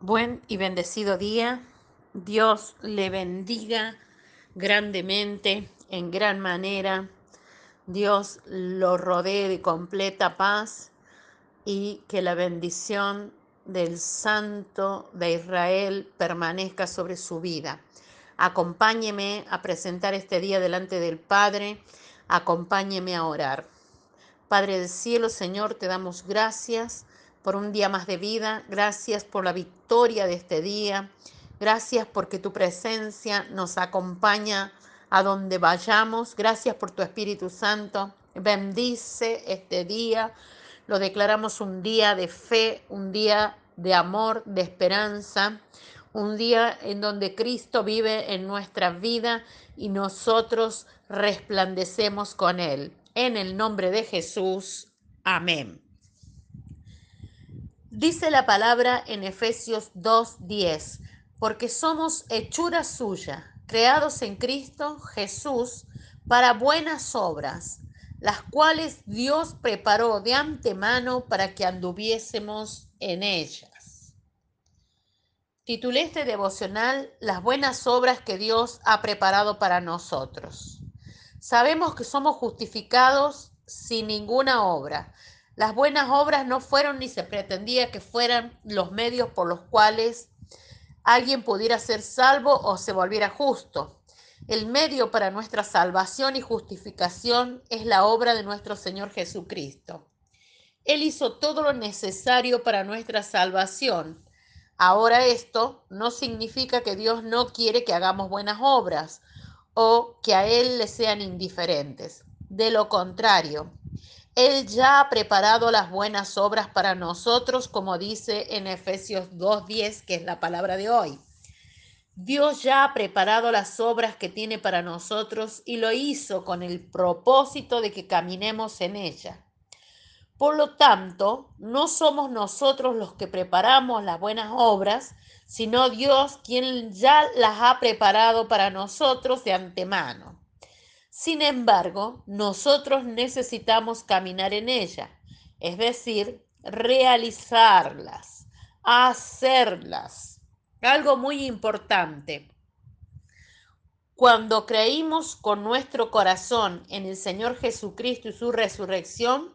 Buen y bendecido día. Dios le bendiga grandemente, en gran manera. Dios lo rodee de completa paz y que la bendición del Santo de Israel permanezca sobre su vida. Acompáñeme a presentar este día delante del Padre. Acompáñeme a orar. Padre del cielo, Señor, te damos gracias por un día más de vida. Gracias por la victoria de este día. Gracias porque tu presencia nos acompaña a donde vayamos. Gracias por tu Espíritu Santo. Bendice este día. Lo declaramos un día de fe, un día de amor, de esperanza, un día en donde Cristo vive en nuestra vida y nosotros resplandecemos con Él. En el nombre de Jesús. Amén. Dice la palabra en Efesios 2:10, porque somos hechura suya, creados en Cristo Jesús para buenas obras, las cuales Dios preparó de antemano para que anduviésemos en ellas. Titulé este devocional Las buenas obras que Dios ha preparado para nosotros. Sabemos que somos justificados sin ninguna obra, las buenas obras no fueron ni se pretendía que fueran los medios por los cuales alguien pudiera ser salvo o se volviera justo. El medio para nuestra salvación y justificación es la obra de nuestro Señor Jesucristo. Él hizo todo lo necesario para nuestra salvación. Ahora esto no significa que Dios no quiere que hagamos buenas obras o que a Él le sean indiferentes. De lo contrario, él ya ha preparado las buenas obras para nosotros, como dice en Efesios 2.10, que es la palabra de hoy. Dios ya ha preparado las obras que tiene para nosotros y lo hizo con el propósito de que caminemos en ella. Por lo tanto, no somos nosotros los que preparamos las buenas obras, sino Dios quien ya las ha preparado para nosotros de antemano. Sin embargo, nosotros necesitamos caminar en ella, es decir, realizarlas, hacerlas. Algo muy importante. Cuando creímos con nuestro corazón en el Señor Jesucristo y su resurrección,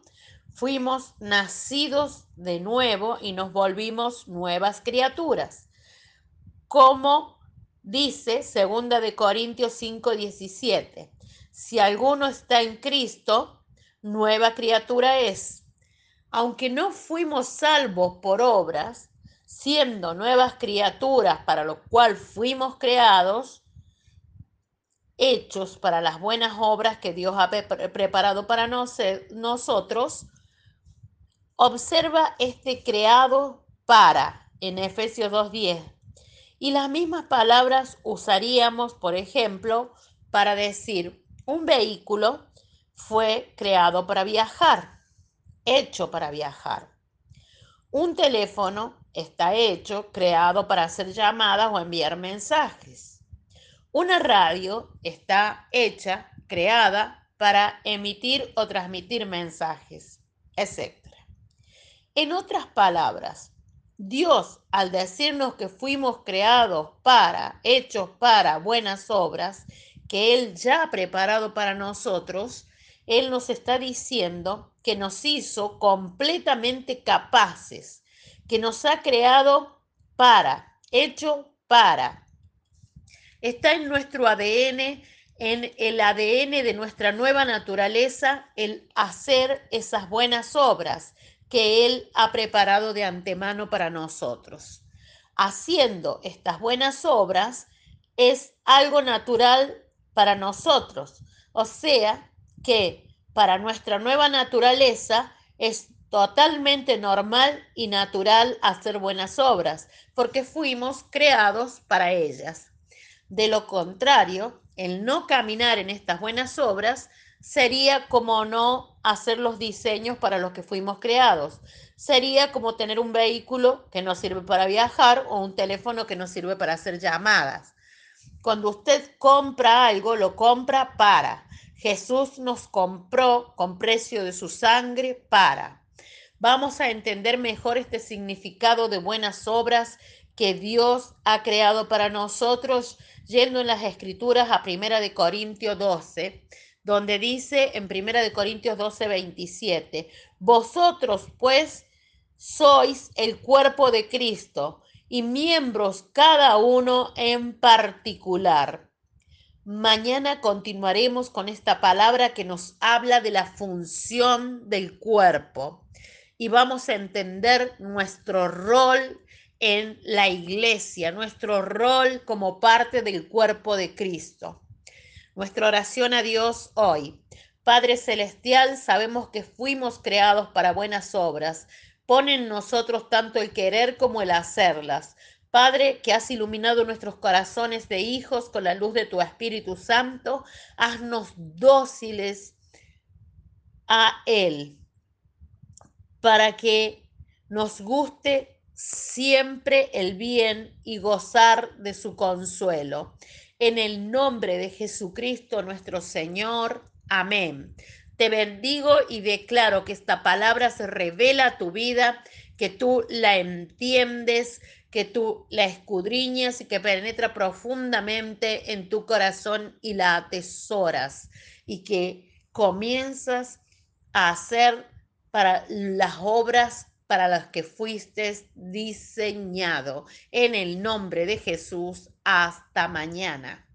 fuimos nacidos de nuevo y nos volvimos nuevas criaturas. Como dice segunda de Corintios 5:17. Si alguno está en Cristo, nueva criatura es. Aunque no fuimos salvos por obras, siendo nuevas criaturas para lo cual fuimos creados, hechos para las buenas obras que Dios ha preparado para nosotros, observa este creado para en Efesios 2.10. Y las mismas palabras usaríamos, por ejemplo, para decir, un vehículo fue creado para viajar, hecho para viajar. Un teléfono está hecho, creado para hacer llamadas o enviar mensajes. Una radio está hecha, creada para emitir o transmitir mensajes, etc. En otras palabras, Dios, al decirnos que fuimos creados para, hechos para buenas obras, que Él ya ha preparado para nosotros, Él nos está diciendo que nos hizo completamente capaces, que nos ha creado para, hecho para. Está en nuestro ADN, en el ADN de nuestra nueva naturaleza, el hacer esas buenas obras que Él ha preparado de antemano para nosotros. Haciendo estas buenas obras es algo natural para nosotros. O sea que para nuestra nueva naturaleza es totalmente normal y natural hacer buenas obras, porque fuimos creados para ellas. De lo contrario, el no caminar en estas buenas obras sería como no hacer los diseños para los que fuimos creados. Sería como tener un vehículo que no sirve para viajar o un teléfono que no sirve para hacer llamadas. Cuando usted compra algo, lo compra para. Jesús nos compró con precio de su sangre para. Vamos a entender mejor este significado de buenas obras que Dios ha creado para nosotros, yendo en las escrituras a Primera de Corintios 12, donde dice en Primera de Corintios 12, 27, vosotros pues sois el cuerpo de Cristo y miembros cada uno en particular. Mañana continuaremos con esta palabra que nos habla de la función del cuerpo y vamos a entender nuestro rol en la iglesia, nuestro rol como parte del cuerpo de Cristo. Nuestra oración a Dios hoy. Padre Celestial, sabemos que fuimos creados para buenas obras. Pon en nosotros tanto el querer como el hacerlas. Padre, que has iluminado nuestros corazones de hijos con la luz de tu Espíritu Santo, haznos dóciles a Él, para que nos guste siempre el bien y gozar de su consuelo. En el nombre de Jesucristo nuestro Señor. Amén. Te bendigo y declaro que esta palabra se revela a tu vida, que tú la entiendes, que tú la escudriñas y que penetra profundamente en tu corazón y la atesoras y que comienzas a hacer para las obras para las que fuiste diseñado. En el nombre de Jesús, hasta mañana.